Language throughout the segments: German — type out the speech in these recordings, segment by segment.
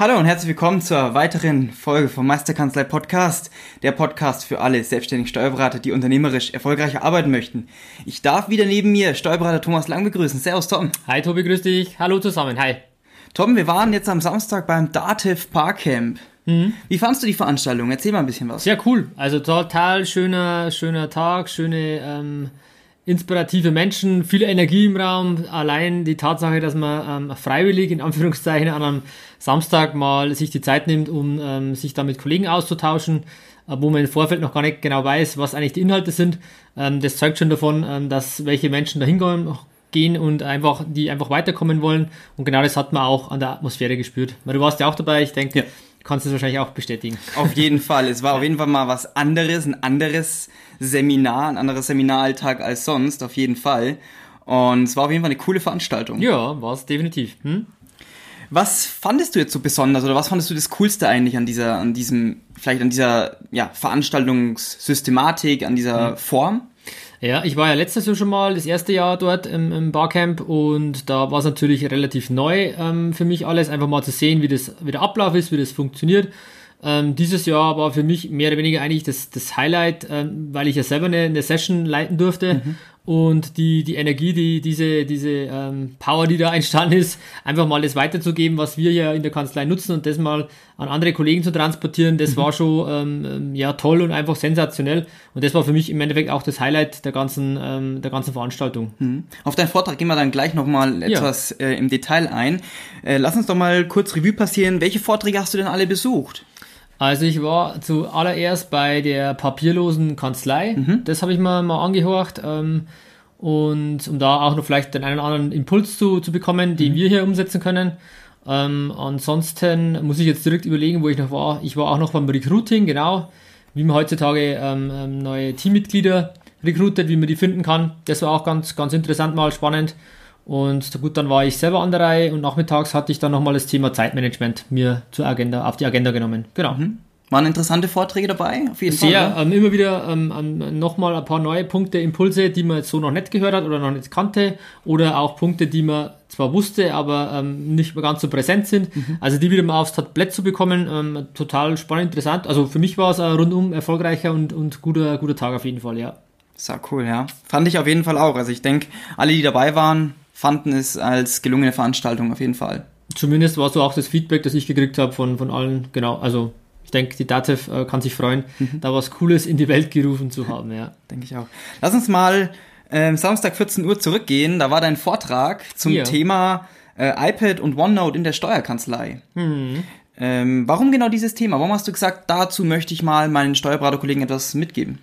Hallo und herzlich willkommen zur weiteren Folge vom Meisterkanzlei Podcast, der Podcast für alle selbstständigen Steuerberater, die unternehmerisch erfolgreicher arbeiten möchten. Ich darf wieder neben mir Steuerberater Thomas Lang begrüßen. Servus Tom. Hi Tobi, grüß dich. Hallo zusammen. Hi. Tom, wir waren jetzt am Samstag beim Dativ Parkcamp. Mhm. Wie fandst du die Veranstaltung? Erzähl mal ein bisschen was. Sehr cool. Also total schöner, schöner Tag, schöne ähm, inspirative Menschen, viel Energie im Raum. Allein die Tatsache, dass man ähm, freiwillig in Anführungszeichen an einem Samstag mal sich die Zeit nimmt, um ähm, sich da mit Kollegen auszutauschen, äh, wo man im Vorfeld noch gar nicht genau weiß, was eigentlich die Inhalte sind. Ähm, das zeugt schon davon, ähm, dass welche Menschen da hingehen gehen und einfach, die einfach weiterkommen wollen. Und genau das hat man auch an der Atmosphäre gespürt. Weil du warst ja auch dabei, ich denke, ja. Kannst du es wahrscheinlich auch bestätigen. Auf jeden Fall. Es war auf jeden Fall mal was anderes, ein anderes Seminar, ein anderer Seminaralltag als sonst, auf jeden Fall. Und es war auf jeden Fall eine coole Veranstaltung. Ja, war es definitiv. Hm? Was fandest du jetzt so besonders oder was fandest du das Coolste eigentlich an dieser, an diesem, vielleicht an dieser ja, Veranstaltungssystematik, an dieser hm. Form? Ja, ich war ja letztes Jahr schon mal das erste Jahr dort im, im Barcamp und da war es natürlich relativ neu ähm, für mich alles, einfach mal zu sehen, wie, das, wie der Ablauf ist, wie das funktioniert. Ähm, dieses Jahr war für mich mehr oder weniger eigentlich das, das Highlight, ähm, weil ich ja selber eine, eine Session leiten durfte mhm. Und die, die Energie, die, diese, diese ähm, Power, die da entstanden ist, einfach mal das weiterzugeben, was wir ja in der Kanzlei nutzen und das mal an andere Kollegen zu transportieren, das mhm. war schon ähm, ähm, ja toll und einfach sensationell und das war für mich im Endeffekt auch das Highlight der ganzen, ähm, der ganzen Veranstaltung. Mhm. Auf deinen Vortrag gehen wir dann gleich nochmal etwas ja. äh, im Detail ein. Äh, lass uns doch mal kurz Revue passieren. Welche Vorträge hast du denn alle besucht? Also ich war zuallererst bei der papierlosen Kanzlei. Mhm. Das habe ich mir mal angehorcht. Ähm, und um da auch noch vielleicht den einen oder anderen Impuls zu, zu bekommen, den mhm. wir hier umsetzen können. Ähm, ansonsten muss ich jetzt direkt überlegen, wo ich noch war. Ich war auch noch beim Recruiting, genau. Wie man heutzutage ähm, ähm neue Teammitglieder recruitet, wie man die finden kann. Das war auch ganz, ganz interessant, mal spannend. Und gut, dann war ich selber an der Reihe und nachmittags hatte ich dann nochmal das Thema Zeitmanagement mir zur Agenda, auf die Agenda genommen. Genau. Mhm. Waren interessante Vorträge dabei? Auf jeden Sehr, Fall. Ähm, immer wieder ähm, ähm, nochmal ein paar neue Punkte, Impulse, die man jetzt so noch nicht gehört hat oder noch nicht kannte. Oder auch Punkte, die man zwar wusste, aber ähm, nicht mehr ganz so präsent sind. Mhm. Also die wieder mal aufs Tablett zu bekommen, ähm, total spannend, interessant. Also für mich war es ein rundum erfolgreicher und, und guter, guter Tag auf jeden Fall, ja. Sehr cool, ja. Fand ich auf jeden Fall auch. Also ich denke, alle, die dabei waren, fanden es als gelungene Veranstaltung auf jeden Fall. Zumindest war so auch das Feedback, das ich gekriegt habe von, von allen. Genau, also ich denke, die Datev äh, kann sich freuen, mhm. da was Cooles in die Welt gerufen zu haben. Ja, denke ich auch. Lass uns mal ähm, Samstag 14 Uhr zurückgehen. Da war dein Vortrag zum ja. Thema äh, iPad und OneNote in der Steuerkanzlei. Mhm. Ähm, warum genau dieses Thema? Warum hast du gesagt, dazu möchte ich mal meinen Steuerberaterkollegen etwas mitgeben?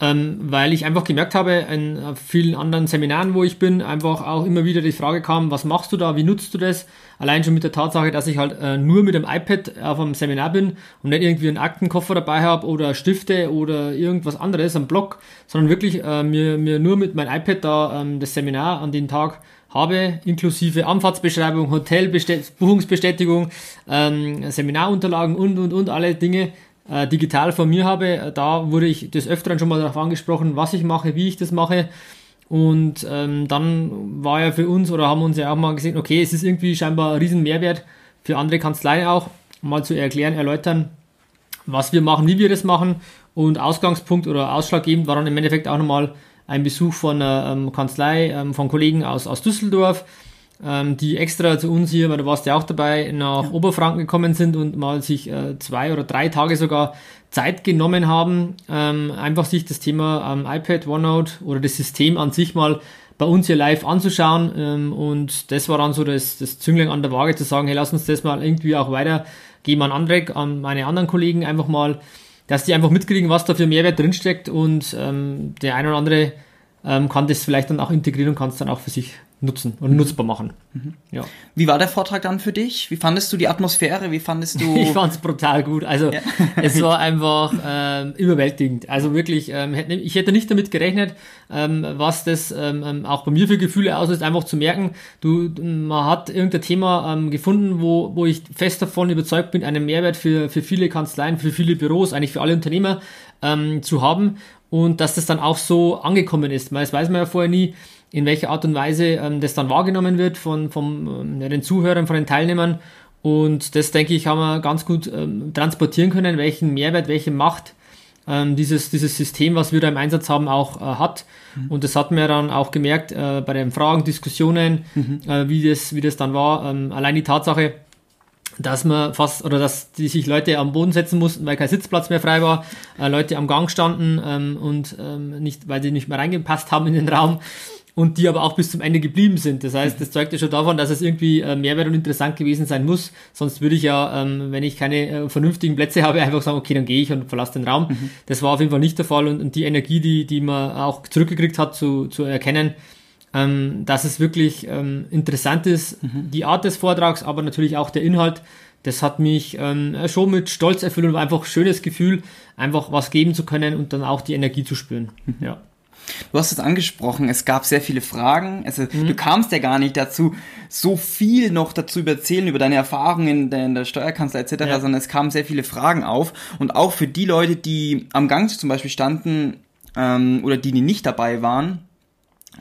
Ähm, weil ich einfach gemerkt habe, in vielen anderen Seminaren, wo ich bin, einfach auch immer wieder die Frage kam, was machst du da, wie nutzt du das? Allein schon mit der Tatsache, dass ich halt äh, nur mit dem iPad auf einem Seminar bin und nicht irgendwie einen Aktenkoffer dabei habe oder Stifte oder irgendwas anderes, am Blog, sondern wirklich äh, mir, mir nur mit meinem iPad da ähm, das Seminar an den Tag habe, inklusive Anfahrtsbeschreibung, Hotelbuchungsbestätigung, ähm, Seminarunterlagen und, und, und alle Dinge äh, digital von mir habe. Äh, da wurde ich des Öfteren schon mal darauf angesprochen, was ich mache, wie ich das mache. Und ähm, dann war ja für uns oder haben uns ja auch mal gesehen, okay, es ist irgendwie scheinbar ein riesen Mehrwert für andere Kanzleien auch, mal zu erklären, erläutern, was wir machen, wie wir das machen. Und Ausgangspunkt oder ausschlaggebend war dann im Endeffekt auch nochmal ein Besuch von einer ähm, Kanzlei ähm, von Kollegen aus, aus Düsseldorf, ähm, die extra zu uns hier, weil du warst ja auch dabei, nach ja. Oberfranken gekommen sind und mal sich äh, zwei oder drei Tage sogar Zeit genommen haben, ähm, einfach sich das Thema ähm, iPad, OneNote oder das System an sich mal bei uns hier live anzuschauen. Ähm, und das war dann so das, das Zünglein an der Waage zu sagen, hey, lass uns das mal irgendwie auch weitergeben an andere, an meine anderen Kollegen einfach mal, dass die einfach mitkriegen, was da für Mehrwert drinsteckt und ähm, der eine oder andere ähm, kann das vielleicht dann auch integrieren und kann es dann auch für sich nutzen und nutzbar machen. Mhm. Ja. Wie war der Vortrag dann für dich? Wie fandest du die Atmosphäre? Wie fandest du? ich fand es brutal gut. Also ja. es war einfach ähm, überwältigend. Also wirklich, ähm, ich hätte nicht damit gerechnet, ähm, was das ähm, ähm, auch bei mir für Gefühle auslöst, einfach zu merken, du, man hat irgendein Thema ähm, gefunden, wo, wo ich fest davon überzeugt bin, einen Mehrwert für, für viele Kanzleien, für viele Büros, eigentlich für alle Unternehmer ähm, zu haben und dass das dann auch so angekommen ist. Weil das weiß man ja vorher nie, in welcher Art und Weise ähm, das dann wahrgenommen wird von, von ähm, ja, den Zuhörern, von den Teilnehmern. Und das, denke ich, haben wir ganz gut ähm, transportieren können, welchen Mehrwert, welche Macht ähm, dieses, dieses System, was wir da im Einsatz haben, auch äh, hat. Mhm. Und das hat man dann auch gemerkt äh, bei den Fragen, Diskussionen, mhm. äh, wie, das, wie das dann war. Ähm, allein die Tatsache, dass man fast oder dass die sich Leute am Boden setzen mussten, weil kein Sitzplatz mehr frei war, äh, Leute am Gang standen ähm, und ähm, nicht, weil sie nicht mehr reingepasst haben in den Raum und die aber auch bis zum Ende geblieben sind. Das heißt, das zeugt ja schon davon, dass es irgendwie äh, Mehrwert und interessant gewesen sein muss. Sonst würde ich ja, ähm, wenn ich keine äh, vernünftigen Plätze habe, einfach sagen, okay, dann gehe ich und verlasse den Raum. Mhm. Das war auf jeden Fall nicht der Fall und, und, die Energie, die, die man auch zurückgekriegt hat, zu, zu erkennen, ähm, dass es wirklich ähm, interessant ist, mhm. die Art des Vortrags, aber natürlich auch der Inhalt. Das hat mich ähm, schon mit Stolz erfüllt und einfach ein schönes Gefühl, einfach was geben zu können und dann auch die Energie zu spüren. Mhm. Ja. Du hast es angesprochen, es gab sehr viele Fragen. Also mhm. du kamst ja gar nicht dazu, so viel noch dazu erzählen über deine Erfahrungen in der, in der Steuerkanzlei etc., ja. sondern es kamen sehr viele Fragen auf. Und auch für die Leute, die am Gang zum Beispiel standen ähm, oder die, die nicht dabei waren,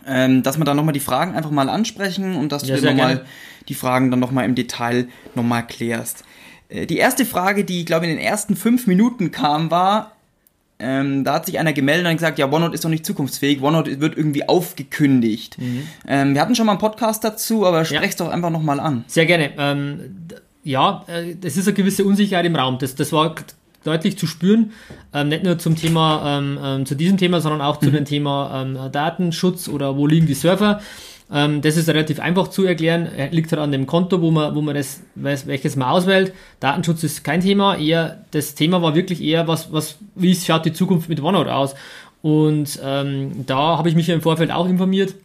ähm, dass wir da nochmal die Fragen einfach mal ansprechen und dass ja, du nochmal die Fragen dann nochmal im Detail nochmal klärst. Äh, die erste Frage, die, ich glaube, in den ersten fünf Minuten kam, war, ähm, da hat sich einer gemeldet und gesagt, ja, OneNote ist doch nicht zukunftsfähig, OneNote wird irgendwie aufgekündigt. Mhm. Ähm, wir hatten schon mal einen Podcast dazu, aber sprech's ja. doch einfach nochmal an. Sehr gerne. Ähm, ja, äh, es ist eine gewisse Unsicherheit im Raum. Das, das war deutlich zu spüren, ähm, nicht nur zum Thema, ähm, ähm, zu diesem Thema, sondern auch zu mhm. dem Thema Datenschutz oder wo liegen die Server. Ähm, das ist relativ einfach zu erklären, liegt halt an dem Konto, wo man, wo man das, welches man auswählt. Datenschutz ist kein Thema, eher, das Thema war wirklich eher, was, was, wie schaut die Zukunft mit OneNote aus? Und ähm, da habe ich mich im Vorfeld auch informiert.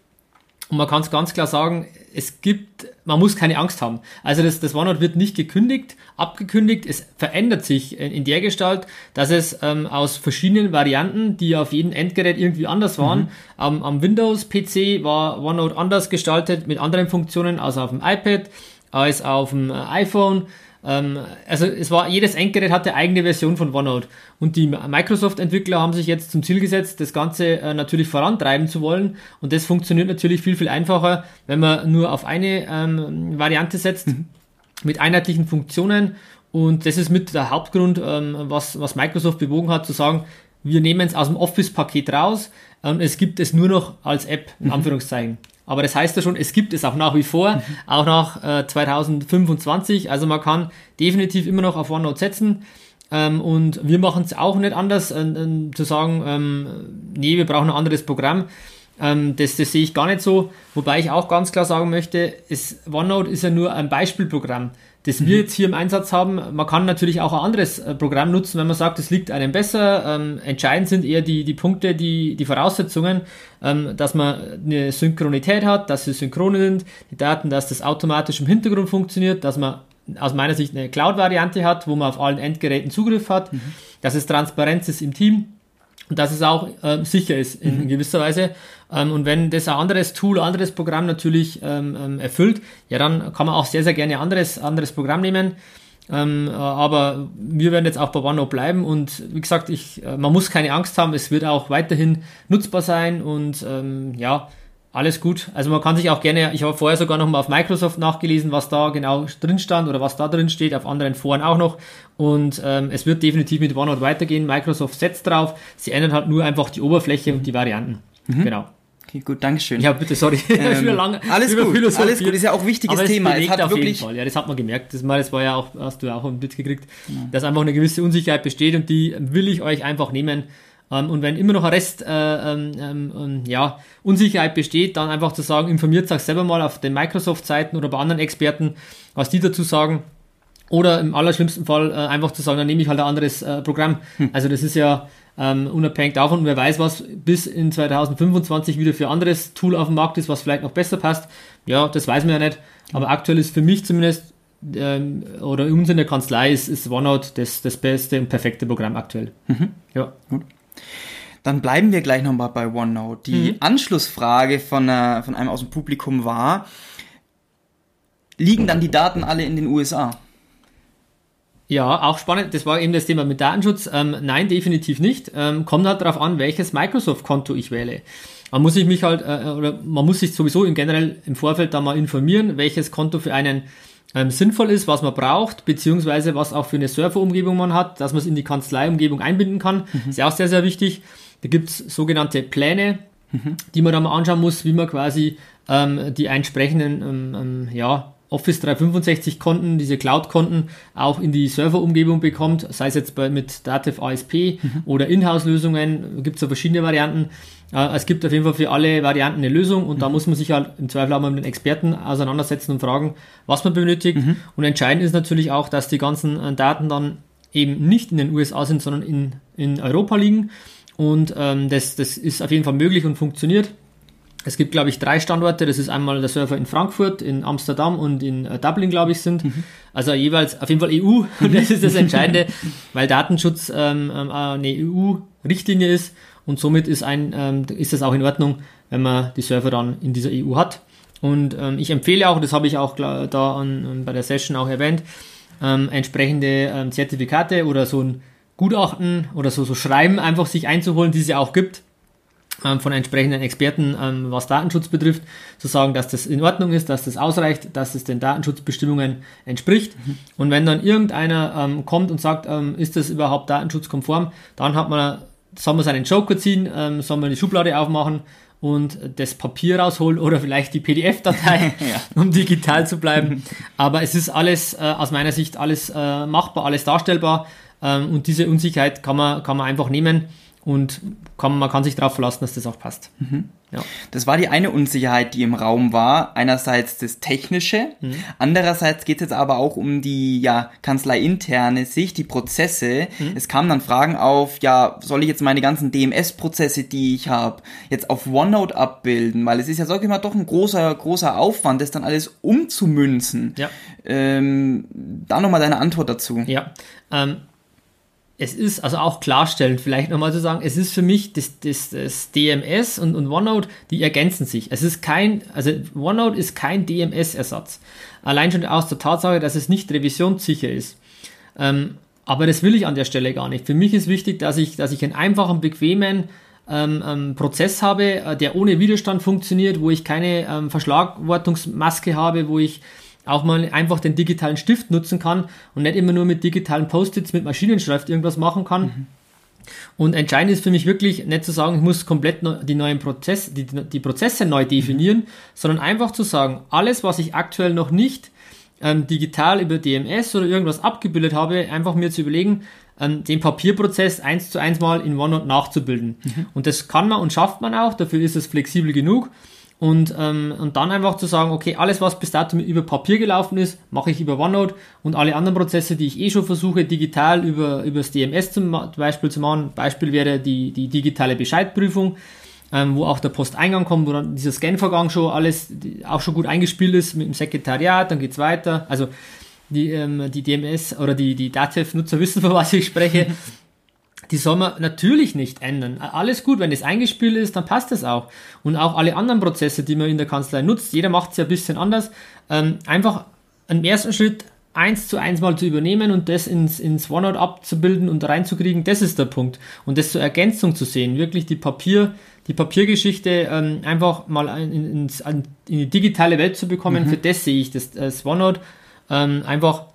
Und man kann es ganz klar sagen, es gibt, man muss keine Angst haben. Also das, das OneNote wird nicht gekündigt, abgekündigt, es verändert sich in, in der Gestalt, dass es ähm, aus verschiedenen Varianten, die auf jedem Endgerät irgendwie anders waren, mhm. am, am Windows-PC war OneNote anders gestaltet mit anderen Funktionen als auf dem iPad, als auf dem äh, iPhone also es war, jedes Endgerät hatte eigene Version von OneNote. Und die Microsoft-Entwickler haben sich jetzt zum Ziel gesetzt, das Ganze äh, natürlich vorantreiben zu wollen. Und das funktioniert natürlich viel, viel einfacher, wenn man nur auf eine ähm, Variante setzt, mhm. mit einheitlichen Funktionen. Und das ist mit der Hauptgrund, ähm, was, was Microsoft bewogen hat, zu sagen, wir nehmen es aus dem Office-Paket raus und es gibt es nur noch als App, in mhm. Aber das heißt ja schon, es gibt es auch nach wie vor, mhm. auch nach äh, 2025. Also man kann definitiv immer noch auf OneNote setzen. Ähm, und wir machen es auch nicht anders, äh, äh, zu sagen, ähm, nee, wir brauchen ein anderes Programm. Ähm, das, das sehe ich gar nicht so. Wobei ich auch ganz klar sagen möchte, es, OneNote ist ja nur ein Beispielprogramm das wir jetzt hier im Einsatz haben. Man kann natürlich auch ein anderes äh, Programm nutzen, wenn man sagt, es liegt einem besser. Ähm, entscheidend sind eher die, die Punkte, die, die Voraussetzungen, ähm, dass man eine Synchronität hat, dass sie synchron sind, die Daten, dass das automatisch im Hintergrund funktioniert, dass man aus meiner Sicht eine Cloud-Variante hat, wo man auf allen Endgeräten Zugriff hat, mhm. dass es Transparenz ist im Team und dass es auch äh, sicher ist in, mhm. gewisser Weise. Ähm, und wenn das ein anderes Tool, ein anderes Programm natürlich ähm, ähm, erfüllt, ja, dann kann man auch sehr, sehr gerne ein anderes, anderes Programm nehmen. Ähm, äh, aber wir werden jetzt auch bei OneNote bleiben und wie gesagt, ich, äh, man muss keine Angst haben, es wird auch weiterhin nutzbar sein und ähm, ja, alles gut. Also man kann sich auch gerne, ich habe vorher sogar noch mal auf Microsoft nachgelesen, was da genau drin stand oder was da drin steht, auf anderen Foren auch noch. Und ähm, es wird definitiv mit OneNote weitergehen. Microsoft setzt drauf. Sie ändern halt nur einfach die Oberfläche und die Varianten. Mhm. Genau. Okay, gut, Dankeschön. Ja, bitte, sorry. Ähm, lange, alles gut, alles gut, ist ja auch ein wichtiges Thema. Es hat auf wirklich jeden Fall. Ja, das hat man gemerkt. Das, mal, das war ja auch, hast du ja auch ein Bild gekriegt, ja. dass einfach eine gewisse Unsicherheit besteht und die will ich euch einfach nehmen. Ähm, und wenn immer noch ein Rest, äh, ähm, ähm, ja, Unsicherheit besteht, dann einfach zu sagen, informiert euch selber mal auf den Microsoft-Seiten oder bei anderen Experten, was die dazu sagen. Oder im allerschlimmsten Fall äh, einfach zu sagen, dann nehme ich halt ein anderes äh, Programm. Hm. Also das ist ja ähm, unabhängig davon, wer weiß, was bis in 2025 wieder für anderes Tool auf dem Markt ist, was vielleicht noch besser passt. Ja, das weiß man ja nicht. Aber aktuell ist für mich zumindest ähm, oder uns in der Kanzlei ist, ist OneNote das, das beste und perfekte Programm aktuell. Mhm. Ja. Gut. Dann bleiben wir gleich nochmal bei OneNote. Die mhm. Anschlussfrage von, äh, von einem aus dem Publikum war, liegen dann die Daten alle in den USA? Ja, auch spannend. Das war eben das Thema mit Datenschutz. Ähm, nein, definitiv nicht. Ähm, kommt halt darauf an, welches Microsoft-Konto ich wähle. Man muss sich mich halt, äh, oder man muss sich sowieso im generell im Vorfeld da mal informieren, welches Konto für einen ähm, sinnvoll ist, was man braucht, beziehungsweise was auch für eine Serverumgebung man hat, dass man es in die Kanzleiumgebung einbinden kann. Mhm. Ist ja auch sehr, sehr wichtig. Da gibt's sogenannte Pläne, mhm. die man da mal anschauen muss, wie man quasi ähm, die entsprechenden ähm, ähm ja, Office 365 Konten, diese Cloud-Konten auch in die Serverumgebung bekommt, sei es jetzt bei, mit Dativ ASP mhm. oder Inhouse-Lösungen, gibt es ja verschiedene Varianten. Äh, es gibt auf jeden Fall für alle Varianten eine Lösung und mhm. da muss man sich halt im Zweifel auch mal mit den Experten auseinandersetzen und fragen, was man benötigt. Mhm. Und entscheidend ist natürlich auch, dass die ganzen äh, Daten dann eben nicht in den USA sind, sondern in, in Europa liegen. Und ähm, das, das ist auf jeden Fall möglich und funktioniert. Es gibt, glaube ich, drei Standorte. Das ist einmal der Server in Frankfurt, in Amsterdam und in äh, Dublin, glaube ich, sind. Mhm. Also jeweils auf jeden Fall EU. Und das ist das Entscheidende, weil Datenschutz ähm, äh, eine EU-Richtlinie ist. Und somit ist, ein, ähm, ist es auch in Ordnung, wenn man die Server dann in dieser EU hat. Und ähm, ich empfehle auch, das habe ich auch da an, bei der Session auch erwähnt, ähm, entsprechende ähm, Zertifikate oder so ein Gutachten oder so, so Schreiben einfach sich einzuholen, die es ja auch gibt ähm, von entsprechenden Experten, ähm, was Datenschutz betrifft, zu sagen, dass das in Ordnung ist, dass das ausreicht, dass es den Datenschutzbestimmungen entspricht. Mhm. Und wenn dann irgendeiner ähm, kommt und sagt, ähm, ist das überhaupt datenschutzkonform, dann hat man, soll man seinen Joker ziehen, ähm, soll man die Schublade aufmachen und das Papier rausholen oder vielleicht die PDF-Datei, ja. um digital zu bleiben. Aber es ist alles äh, aus meiner Sicht alles äh, machbar, alles darstellbar ähm, und diese Unsicherheit kann man, kann man einfach nehmen und kann, man kann sich darauf verlassen, dass das auch passt. Mhm. Ja. Das war die eine Unsicherheit, die im Raum war. Einerseits das Technische, mhm. andererseits geht es jetzt aber auch um die ja, kanzleiinterne Sicht, die Prozesse. Mhm. Es kamen dann Fragen auf, ja, soll ich jetzt meine ganzen DMS-Prozesse, die ich habe, jetzt auf OneNote abbilden? Weil es ist ja, sag ich mal, doch ein großer, großer Aufwand, das dann alles umzumünzen. Ja. Ähm, da nochmal deine Antwort dazu. Ja, ähm, es ist, also auch klarstellen, vielleicht nochmal zu sagen, es ist für mich das, das, das DMS und, und OneNote, die ergänzen sich. Es ist kein, also OneNote ist kein DMS-Ersatz. Allein schon aus der Tatsache, dass es nicht revisionssicher ist. Ähm, aber das will ich an der Stelle gar nicht. Für mich ist wichtig, dass ich, dass ich einen einfachen, bequemen ähm, ähm, Prozess habe, äh, der ohne Widerstand funktioniert, wo ich keine ähm, Verschlagwortungsmaske habe, wo ich auch mal einfach den digitalen Stift nutzen kann und nicht immer nur mit digitalen Post-its mit Maschinenschrift irgendwas machen kann. Mhm. Und entscheidend ist für mich wirklich nicht zu sagen, ich muss komplett die neuen Prozesse, die, die Prozesse neu definieren, mhm. sondern einfach zu sagen, alles, was ich aktuell noch nicht ähm, digital über DMS oder irgendwas abgebildet habe, einfach mir zu überlegen, ähm, den Papierprozess eins zu eins mal in OneNote nachzubilden. Mhm. Und das kann man und schafft man auch, dafür ist es flexibel genug. Und, ähm, und dann einfach zu sagen, okay, alles, was bis dato über Papier gelaufen ist, mache ich über OneNote und alle anderen Prozesse, die ich eh schon versuche, digital über, über das DMS zum Beispiel zu machen. Beispiel wäre die, die digitale Bescheidprüfung, ähm, wo auch der Posteingang kommt, wo dann dieser Scanvorgang schon alles auch schon gut eingespielt ist mit dem Sekretariat, dann geht's weiter. Also die, ähm, die DMS oder die, die Datev-Nutzer wissen, von was ich spreche. Die soll man natürlich nicht ändern. Alles gut, wenn es eingespielt ist, dann passt das auch. Und auch alle anderen Prozesse, die man in der Kanzlei nutzt, jeder macht es ja ein bisschen anders. Ähm, einfach im ersten Schritt eins zu eins mal zu übernehmen und das ins, ins OneNote abzubilden und reinzukriegen, das ist der Punkt. Und das zur Ergänzung zu sehen, wirklich die Papier, die Papiergeschichte ähm, einfach mal in, ins, in, die digitale Welt zu bekommen, mhm. für das sehe ich das, das OneNote ähm, einfach,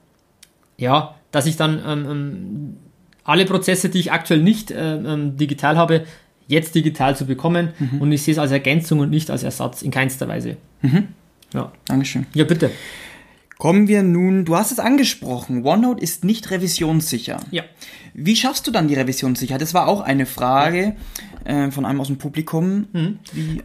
ja, dass ich dann ähm, ähm alle Prozesse, die ich aktuell nicht äh, ähm, digital habe, jetzt digital zu bekommen. Mhm. Und ich sehe es als Ergänzung und nicht als Ersatz in keinster Weise. Mhm. Ja. Dankeschön. Ja, bitte. Kommen wir nun, du hast es angesprochen, OneNote ist nicht revisionssicher. Ja. Wie schaffst du dann die Revisionssicherheit? Das war auch eine Frage äh, von einem aus dem Publikum. Mhm.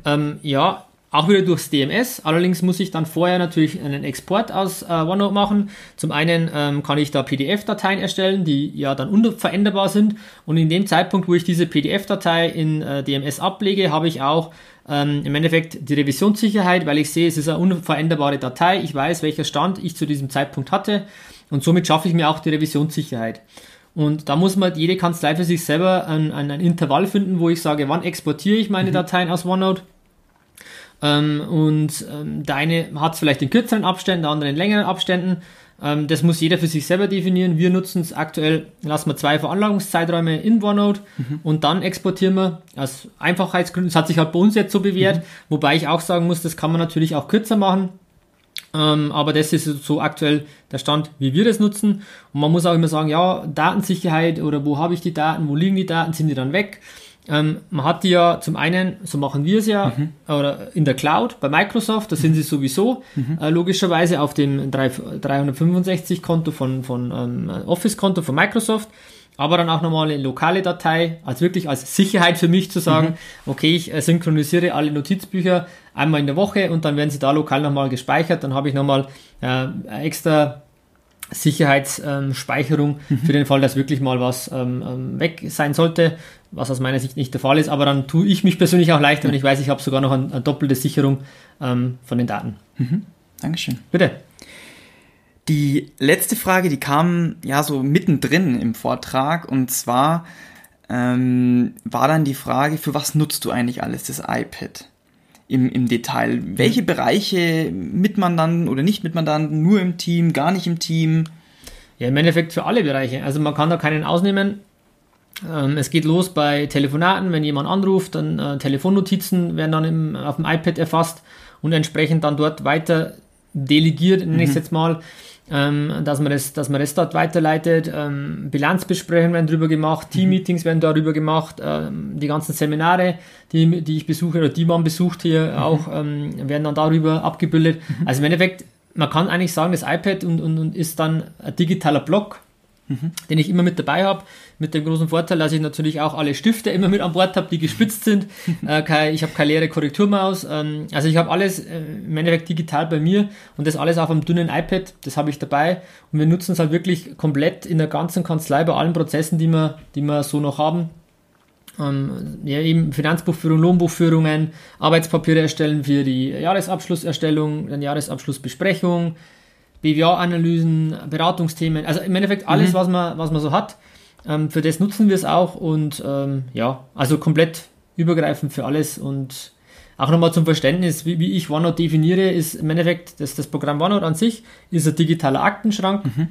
Ähm, ja, auch wieder durchs DMS. Allerdings muss ich dann vorher natürlich einen Export aus äh, OneNote machen. Zum einen ähm, kann ich da PDF-Dateien erstellen, die ja dann unveränderbar sind. Und in dem Zeitpunkt, wo ich diese PDF-Datei in äh, DMS ablege, habe ich auch ähm, im Endeffekt die Revisionssicherheit, weil ich sehe, es ist eine unveränderbare Datei. Ich weiß, welcher Stand ich zu diesem Zeitpunkt hatte. Und somit schaffe ich mir auch die Revisionssicherheit. Und da muss man jede Kanzlei für sich selber ein, ein, ein Intervall finden, wo ich sage, wann exportiere ich meine mhm. Dateien aus OneNote ähm, und ähm, der eine hat es vielleicht in kürzeren Abständen, der andere in längeren Abständen. Ähm, das muss jeder für sich selber definieren. Wir nutzen es aktuell, lassen wir zwei Veranlagungszeiträume in OneNote mhm. und dann exportieren wir aus Einfachheitsgründen. Das hat sich halt bei uns jetzt so bewährt, mhm. wobei ich auch sagen muss, das kann man natürlich auch kürzer machen. Ähm, aber das ist so aktuell der Stand, wie wir das nutzen. Und man muss auch immer sagen, ja, Datensicherheit oder wo habe ich die Daten, wo liegen die Daten, sind die dann weg? Ähm, man hat die ja zum einen, so machen wir es ja, mhm. oder in der Cloud bei Microsoft, da sind sie sowieso mhm. äh, logischerweise auf dem 365-Konto von, von ähm, Office-Konto von Microsoft, aber dann auch nochmal eine lokale Datei, als wirklich als Sicherheit für mich zu sagen, mhm. okay, ich äh, synchronisiere alle Notizbücher einmal in der Woche und dann werden sie da lokal nochmal gespeichert, dann habe ich nochmal äh, extra Sicherheitsspeicherung mhm. für den Fall, dass wirklich mal was ähm, ähm, weg sein sollte, was aus meiner Sicht nicht der Fall ist. Aber dann tue ich mich persönlich auch leichter, wenn ich weiß, ich habe sogar noch eine, eine doppelte Sicherung ähm, von den Daten. Mhm. Dankeschön. Bitte. Die letzte Frage, die kam ja so mittendrin im Vortrag und zwar ähm, war dann die Frage, für was nutzt du eigentlich alles das iPad? Im, im Detail. Welche Bereiche mit man dann oder nicht mit man dann, nur im Team, gar nicht im Team? Ja, im Endeffekt für alle Bereiche. Also man kann da keinen ausnehmen. Ähm, es geht los bei Telefonaten, wenn jemand anruft, dann äh, Telefonnotizen werden dann im, auf dem iPad erfasst und entsprechend dann dort weiter delegiert, nenne ich es mhm. jetzt mal ähm, dass, man das, dass man das dort weiterleitet. Ähm, Bilanzbesprechungen werden darüber gemacht, mhm. Teammeetings werden darüber gemacht, ähm, die ganzen Seminare, die, die ich besuche oder die man besucht hier mhm. auch, ähm, werden dann darüber abgebildet. Mhm. Also im Endeffekt, man kann eigentlich sagen, das iPad und, und, und ist dann ein digitaler Block, mhm. den ich immer mit dabei habe. Mit dem großen Vorteil, dass ich natürlich auch alle Stifte immer mit an Bord habe, die gespitzt sind. äh, kein, ich habe keine leere Korrekturmaus. Ähm, also ich habe alles äh, im Endeffekt digital bei mir und das alles auf einem dünnen iPad. Das habe ich dabei. Und wir nutzen es halt wirklich komplett in der ganzen Kanzlei bei allen Prozessen, die wir, die wir so noch haben. Ähm, ja, eben Finanzbuchführung, Lohnbuchführungen, Arbeitspapiere erstellen für die Jahresabschlusserstellung, dann Jahresabschlussbesprechung, BWA-Analysen, Beratungsthemen, also im Endeffekt alles, mhm. was, man, was man so hat. Ähm, für das nutzen wir es auch und ähm, ja, also komplett übergreifend für alles und auch nochmal zum Verständnis, wie, wie ich OneNote definiere, ist im Endeffekt, dass das Programm OneNote an sich ist ein digitaler Aktenschrank mhm.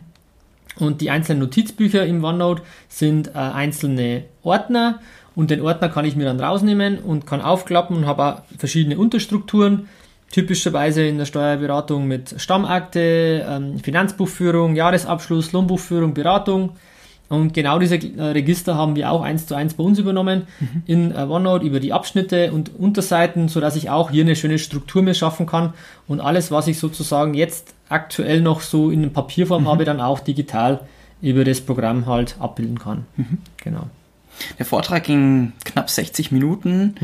und die einzelnen Notizbücher im OneNote sind äh, einzelne Ordner und den Ordner kann ich mir dann rausnehmen und kann aufklappen und habe auch verschiedene Unterstrukturen typischerweise in der Steuerberatung mit Stammakte, ähm, Finanzbuchführung, Jahresabschluss, Lohnbuchführung, Beratung. Und genau diese äh, Register haben wir auch eins zu eins bei uns übernommen mhm. in äh, OneNote über die Abschnitte und Unterseiten, sodass ich auch hier eine schöne Struktur mir schaffen kann und alles, was ich sozusagen jetzt aktuell noch so in Papierform mhm. habe, dann auch digital über das Programm halt abbilden kann. Mhm. Genau. Der Vortrag ging knapp 60 Minuten.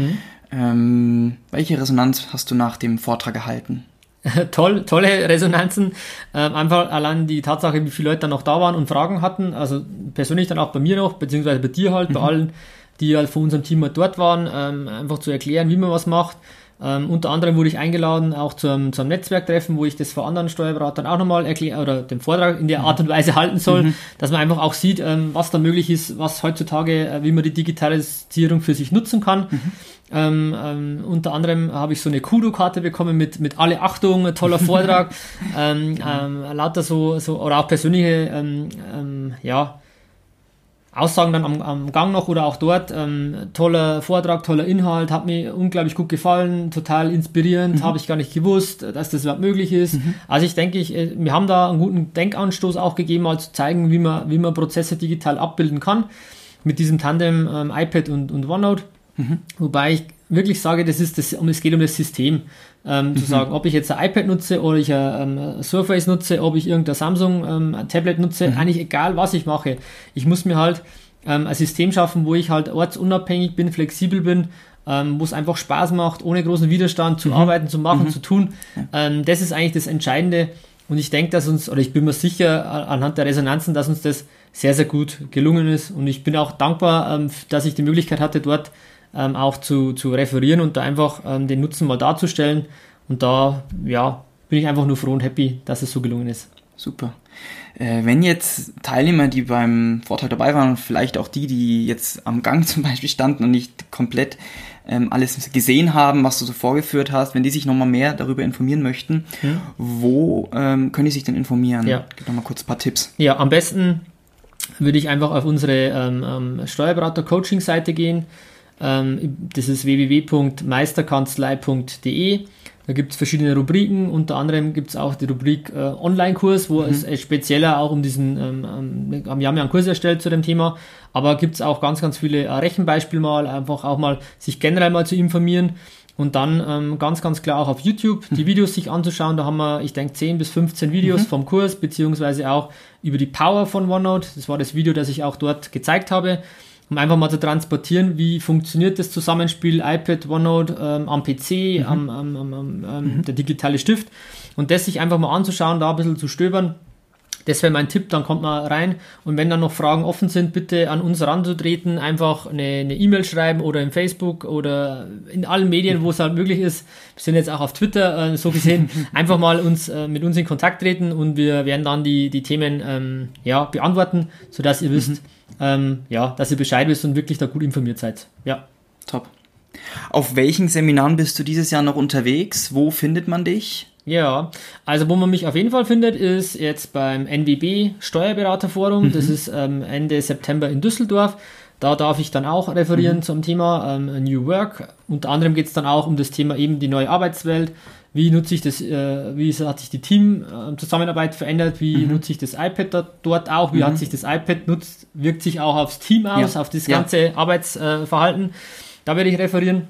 Ähm, welche Resonanz hast du nach dem Vortrag erhalten? Toll, tolle Resonanzen. Ähm, einfach allein die Tatsache, wie viele Leute dann noch da waren und Fragen hatten. Also persönlich dann auch bei mir noch, beziehungsweise bei dir halt, mhm. bei allen, die halt von unserem Team halt dort waren, ähm, einfach zu erklären, wie man was macht. Ähm, unter anderem wurde ich eingeladen auch zum, zum Netzwerktreffen, wo ich das vor anderen Steuerberatern auch nochmal erkläre oder den Vortrag in der mhm. Art und Weise halten soll, mhm. dass man einfach auch sieht, ähm, was da möglich ist, was heutzutage, äh, wie man die Digitalisierung für sich nutzen kann. Mhm. Ähm, ähm, unter anderem habe ich so eine Kudo-Karte bekommen mit, mit alle Achtung, toller Vortrag, ähm, ähm, lauter so, so, oder auch persönliche, ähm, ähm, ja, Aussagen dann am, am Gang noch oder auch dort. Ähm, toller Vortrag, toller Inhalt, hat mir unglaublich gut gefallen, total inspirierend, mhm. habe ich gar nicht gewusst, dass das überhaupt möglich ist. Mhm. Also ich denke, ich, äh, wir haben da einen guten Denkanstoß auch gegeben, mal zu zeigen, wie man, wie man Prozesse digital abbilden kann mit diesem Tandem ähm, iPad und, und OneNote. Mhm. Wobei ich wirklich sage, das ist das, es geht um das System. Ähm, mhm. Zu sagen, ob ich jetzt ein iPad nutze oder ich ein ähm, Surface nutze, ob ich irgendein Samsung ähm, Tablet nutze, mhm. eigentlich egal, was ich mache. Ich muss mir halt ähm, ein System schaffen, wo ich halt ortsunabhängig bin, flexibel bin, ähm, wo es einfach Spaß macht, ohne großen Widerstand zu mhm. arbeiten, zu machen, mhm. zu tun. Ähm, das ist eigentlich das Entscheidende. Und ich denke, dass uns, oder ich bin mir sicher anhand der Resonanzen, dass uns das sehr, sehr gut gelungen ist. Und ich bin auch dankbar, ähm, dass ich die Möglichkeit hatte, dort ähm, auch zu, zu referieren und da einfach ähm, den Nutzen mal darzustellen. Und da, ja, bin ich einfach nur froh und happy, dass es so gelungen ist. Super. Äh, wenn jetzt Teilnehmer, die beim Vortrag dabei waren, vielleicht auch die, die jetzt am Gang zum Beispiel standen und nicht komplett ähm, alles gesehen haben, was du so vorgeführt hast, wenn die sich nochmal mehr darüber informieren möchten, hm. wo ähm, können die sich denn informieren? Ja. Gib nochmal kurz ein paar Tipps. Ja, am besten würde ich einfach auf unsere ähm, ähm Steuerberater-Coaching-Seite gehen. Ähm, das ist www.meisterkanzlei.de. Da gibt es verschiedene Rubriken, unter anderem gibt es auch die Rubrik äh, Online-Kurs, wo mhm. es äh, spezieller auch um diesen, ähm, ähm, wir haben ja einen Kurs erstellt zu dem Thema, aber gibt es auch ganz, ganz viele äh, Rechenbeispiele mal, einfach auch mal sich generell mal zu informieren und dann ähm, ganz, ganz klar auch auf YouTube die mhm. Videos sich anzuschauen. Da haben wir, ich denke, 10 bis 15 Videos mhm. vom Kurs, beziehungsweise auch über die Power von OneNote. Das war das Video, das ich auch dort gezeigt habe um einfach mal zu transportieren, wie funktioniert das Zusammenspiel iPad, OneNote ähm, am PC, mhm. am, am, am, am mhm. der digitale Stift und das sich einfach mal anzuschauen, da ein bisschen zu stöbern. Das wäre mein Tipp, dann kommt man rein und wenn dann noch Fragen offen sind, bitte an uns ranzutreten, einfach eine E-Mail e schreiben oder im Facebook oder in allen Medien, wo es halt möglich ist. Wir sind jetzt auch auf Twitter äh, so gesehen, einfach mal uns äh, mit uns in Kontakt treten und wir werden dann die, die Themen ähm, ja, beantworten, sodass ihr wisst, mhm ähm, ja, dass ihr Bescheid wisst und wirklich da gut informiert seid. Ja. Top. Auf welchen Seminaren bist du dieses Jahr noch unterwegs? Wo findet man dich? Ja, also wo man mich auf jeden Fall findet, ist jetzt beim NWB Steuerberaterforum. Mhm. Das ist ähm, Ende September in Düsseldorf. Da darf ich dann auch referieren mhm. zum Thema ähm, New Work. Unter anderem geht es dann auch um das Thema eben die neue Arbeitswelt, wie nutze ich das, äh, wie hat sich die Teamzusammenarbeit verändert, wie mhm. nutze ich das iPad da, dort auch, wie mhm. hat sich das iPad nutzt, wirkt sich auch aufs Team aus, ja. auf das ganze ja. Arbeitsverhalten. Da werde ich referieren.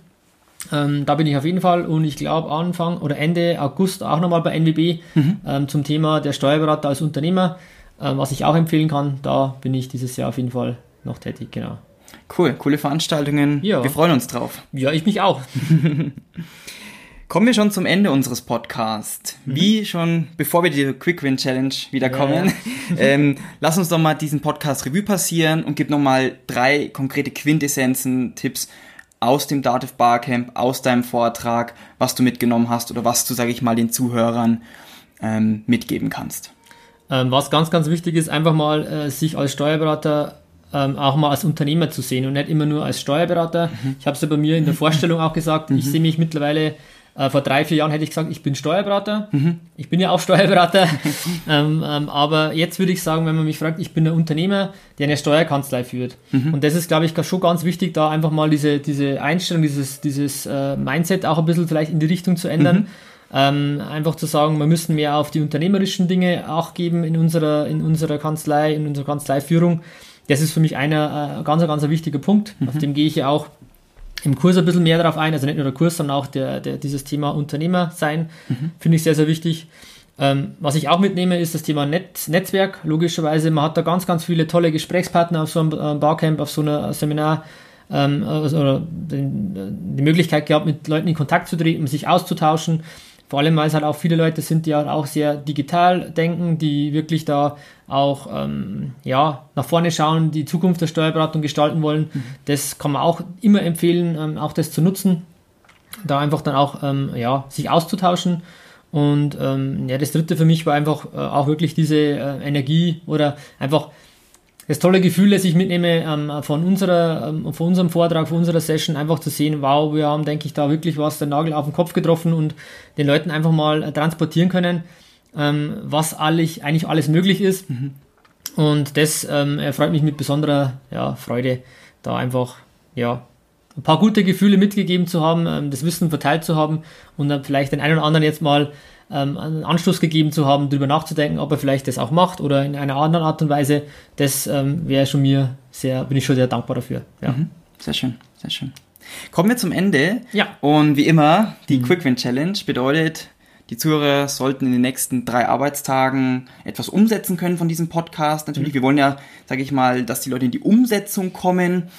Ähm, da bin ich auf jeden Fall und ich glaube Anfang oder Ende August auch nochmal bei NWB mhm. ähm, zum Thema der Steuerberater als Unternehmer, ähm, was ich auch empfehlen kann. Da bin ich dieses Jahr auf jeden Fall noch tätig, genau. Cool, coole Veranstaltungen. Ja. Wir freuen uns drauf. Ja, ich mich auch. Kommen wir schon zum Ende unseres Podcasts. Mhm. Wie schon, bevor wir die Quick Win Challenge wieder kommen, ja. ähm, lass uns doch mal diesen Podcast Revue passieren und gib nochmal drei konkrete Quintessenzen, Tipps aus dem Dativ Barcamp, aus deinem Vortrag, was du mitgenommen hast oder was du, sage ich mal, den Zuhörern ähm, mitgeben kannst. Ähm, was ganz, ganz wichtig ist, einfach mal äh, sich als Steuerberater ähm, auch mal als Unternehmer zu sehen und nicht immer nur als Steuerberater. Mhm. Ich habe es ja bei mir in der Vorstellung auch gesagt, mhm. ich sehe mich mittlerweile äh, vor drei, vier Jahren hätte ich gesagt, ich bin Steuerberater. Mhm. Ich bin ja auch Steuerberater. ähm, ähm, aber jetzt würde ich sagen, wenn man mich fragt, ich bin ein Unternehmer, der eine Steuerkanzlei führt. Mhm. Und das ist, glaube ich, schon ganz wichtig, da einfach mal diese, diese Einstellung, dieses, dieses äh, Mindset auch ein bisschen vielleicht in die Richtung zu ändern. Mhm. Ähm, einfach zu sagen, wir müssen mehr auf die unternehmerischen Dinge auch geben in unserer, in unserer Kanzlei, in unserer Kanzleiführung. Das ist für mich einer äh, ganz, ganz wichtiger Punkt. Auf mhm. dem gehe ich ja auch im Kurs ein bisschen mehr darauf ein, also nicht nur der Kurs, sondern auch der, der, dieses Thema Unternehmer sein, mhm. finde ich sehr, sehr wichtig. Ähm, was ich auch mitnehme, ist das Thema Net Netzwerk. Logischerweise, man hat da ganz, ganz viele tolle Gesprächspartner auf so einem äh, Barcamp, auf so einem Seminar, ähm, also, die, die Möglichkeit gehabt, mit Leuten in Kontakt zu treten, sich auszutauschen. Vor allem, weil es halt auch viele Leute sind, die halt auch sehr digital denken, die wirklich da auch ähm, ja, nach vorne schauen, die Zukunft der Steuerberatung gestalten wollen. Mhm. Das kann man auch immer empfehlen, ähm, auch das zu nutzen, da einfach dann auch ähm, ja, sich auszutauschen. Und ähm, ja, das dritte für mich war einfach äh, auch wirklich diese äh, Energie oder einfach das tolle Gefühl, das ich mitnehme ähm, von, unserer, ähm, von unserem Vortrag, von unserer Session, einfach zu sehen, wow, wir haben, denke ich, da wirklich was, den Nagel auf den Kopf getroffen und den Leuten einfach mal äh, transportieren können, ähm, was eigentlich, eigentlich alles möglich ist. Mhm. Und das ähm, erfreut mich mit besonderer ja, Freude, da einfach ja, ein paar gute Gefühle mitgegeben zu haben, ähm, das Wissen verteilt zu haben und dann vielleicht den einen oder anderen jetzt mal ähm, einen Anstoß gegeben zu haben, darüber nachzudenken, ob er vielleicht das auch macht oder in einer anderen Art und Weise, das ähm, wäre schon mir sehr, bin ich schon sehr dankbar dafür. Ja. Mhm. Sehr schön, sehr schön. Kommen wir zum Ende. Ja. Und wie immer, die mhm. Quick Win Challenge bedeutet, die Zuhörer sollten in den nächsten drei Arbeitstagen etwas umsetzen können von diesem Podcast. Natürlich, mhm. wir wollen ja, sage ich mal, dass die Leute in die Umsetzung kommen.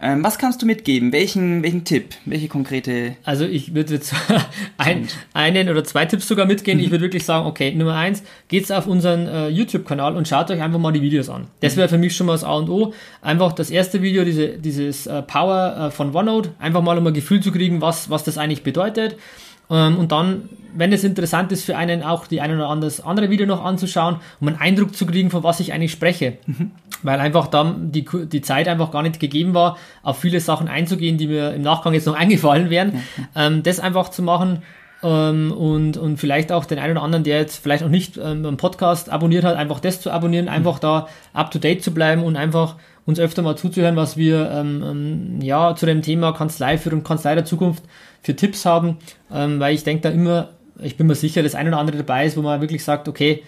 Ähm, was kannst du mitgeben? Welchen, welchen Tipp? Welche konkrete? Also ich würde jetzt ein, einen oder zwei Tipps sogar mitgehen. Ich würde wirklich sagen, okay, Nummer eins, geht's auf unseren äh, YouTube-Kanal und schaut euch einfach mal die Videos an. Das mhm. wäre für mich schon mal das A und O. Einfach das erste Video, diese, dieses äh, Power äh, von OneNote, einfach mal um ein Gefühl zu kriegen, was, was das eigentlich bedeutet. Ähm, und dann, wenn es interessant ist für einen, auch die ein oder anderes andere Video noch anzuschauen, um einen Eindruck zu kriegen, von was ich eigentlich spreche. Mhm. Weil einfach dann die, die Zeit einfach gar nicht gegeben war, auf viele Sachen einzugehen, die mir im Nachgang jetzt noch eingefallen wären. Mhm. Ähm, das einfach zu machen, ähm, und, und vielleicht auch den einen oder anderen, der jetzt vielleicht noch nicht ähm, einen Podcast abonniert hat, einfach das zu abonnieren, einfach da up to date zu bleiben und einfach uns öfter mal zuzuhören, was wir ähm, ähm, ja zu dem Thema Kanzlei für und Kanzlei der Zukunft für Tipps haben, ähm, weil ich denke da immer, ich bin mir sicher, dass ein oder andere dabei ist, wo man wirklich sagt, okay,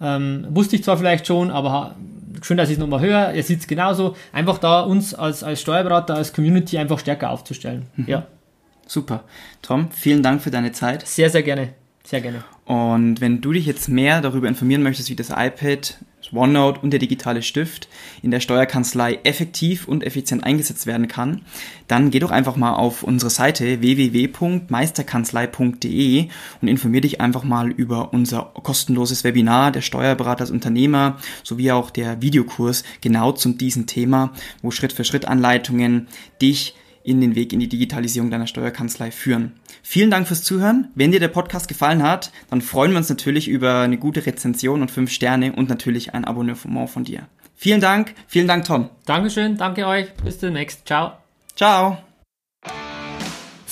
ähm, wusste ich zwar vielleicht schon, aber schön, dass ich es nochmal höre, ihr seht es genauso, einfach da uns als, als Steuerberater, als Community einfach stärker aufzustellen. Mhm. Ja. Super. Tom, vielen Dank für deine Zeit. Sehr, sehr gerne. Sehr gerne. Und wenn du dich jetzt mehr darüber informieren möchtest, wie das iPad, OneNote und der digitale Stift in der Steuerkanzlei effektiv und effizient eingesetzt werden kann, dann geh doch einfach mal auf unsere Seite www.meisterkanzlei.de und informier dich einfach mal über unser kostenloses Webinar der Steuerberater als Unternehmer sowie auch der Videokurs genau zum diesem Thema, wo Schritt für Schritt Anleitungen dich in den Weg in die Digitalisierung deiner Steuerkanzlei führen. Vielen Dank fürs Zuhören. Wenn dir der Podcast gefallen hat, dann freuen wir uns natürlich über eine gute Rezension und fünf Sterne und natürlich ein Abonnement von dir. Vielen Dank, vielen Dank, Tom. Dankeschön, danke euch. Bis demnächst. Ciao. Ciao.